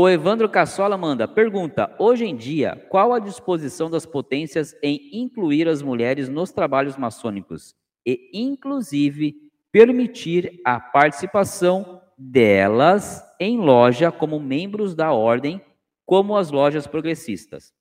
O Evandro Cassola manda, pergunta, hoje em dia, qual a disposição das potências em incluir as mulheres nos trabalhos maçônicos e, inclusive, permitir a participação delas em loja como membros da ordem, como as lojas progressistas?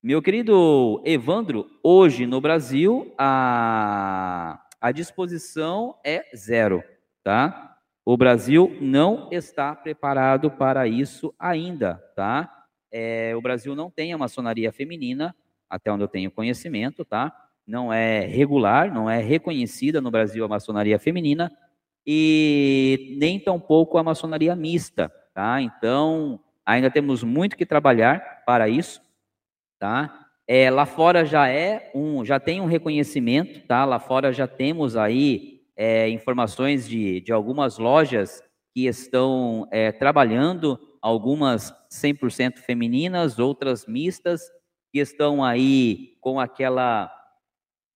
Meu querido Evandro, hoje no Brasil a, a disposição é zero, tá? O Brasil não está preparado para isso ainda, tá? É, o Brasil não tem a maçonaria feminina, até onde eu tenho conhecimento, tá? Não é regular, não é reconhecida no Brasil a maçonaria feminina e nem tampouco a maçonaria mista, tá? Então, ainda temos muito que trabalhar para isso tá? É, lá fora já é um, já tem um reconhecimento, tá? Lá fora já temos aí é, informações de, de algumas lojas que estão é, trabalhando, algumas 100% femininas, outras mistas, que estão aí com aquela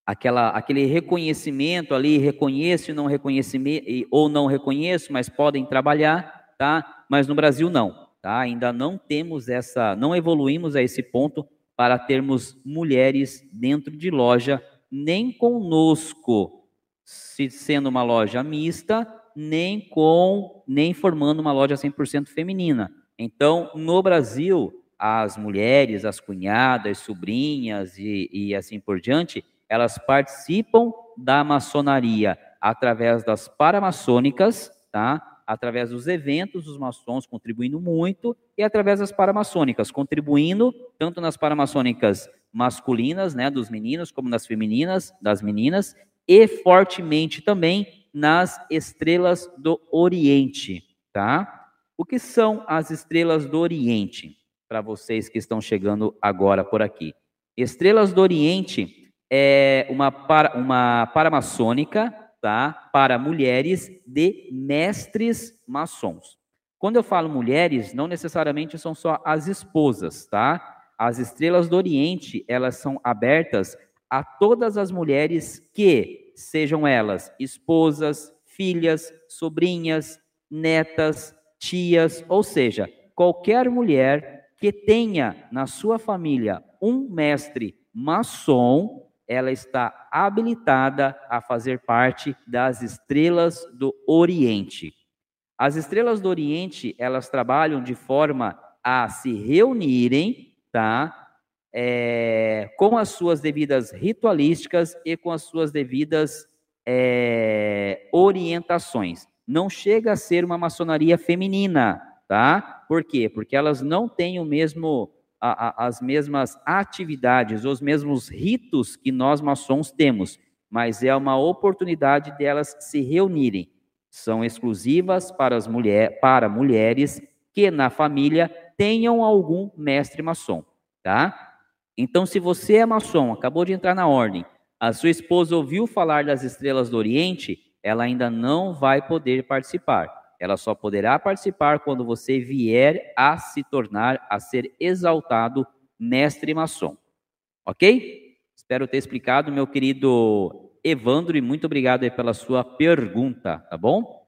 aquela aquele reconhecimento ali, reconheço não reconhecimento ou não reconheço, mas podem trabalhar, tá? Mas no Brasil não, tá? Ainda não temos essa, não evoluímos a esse ponto para termos mulheres dentro de loja, nem conosco, se sendo uma loja mista, nem com nem formando uma loja 100% feminina. Então, no Brasil, as mulheres, as cunhadas, sobrinhas e, e assim por diante, elas participam da maçonaria através das paramaçônicas, tá? através dos eventos, os maçons contribuindo muito, e através das paramaçônicas, contribuindo tanto nas paramaçônicas masculinas, né, dos meninos, como nas femininas, das meninas, e fortemente também nas estrelas do Oriente, tá? O que são as estrelas do Oriente? Para vocês que estão chegando agora por aqui. Estrelas do Oriente é uma, para, uma paramaçônica tá? para mulheres de mestres maçons. Quando eu falo mulheres, não necessariamente são só as esposas, tá? As estrelas do Oriente, elas são abertas a todas as mulheres que sejam elas esposas, filhas, sobrinhas, netas, tias, ou seja, qualquer mulher que tenha na sua família um mestre maçom, ela está habilitada a fazer parte das estrelas do Oriente. As estrelas do Oriente, elas trabalham de forma a se reunirem, tá? É, com as suas devidas ritualísticas e com as suas devidas é, orientações. Não chega a ser uma maçonaria feminina, tá? Por quê? Porque elas não têm o mesmo a, a, as mesmas atividades, os mesmos ritos que nós maçons temos, mas é uma oportunidade delas se reunirem. São exclusivas para as mulher, para mulheres que na família tenham algum mestre maçom, tá? Então, se você é maçom, acabou de entrar na ordem, a sua esposa ouviu falar das estrelas do Oriente, ela ainda não vai poder participar. Ela só poderá participar quando você vier a se tornar, a ser exaltado mestre maçom. Ok? Espero ter explicado, meu querido Evandro, e muito obrigado pela sua pergunta, tá bom?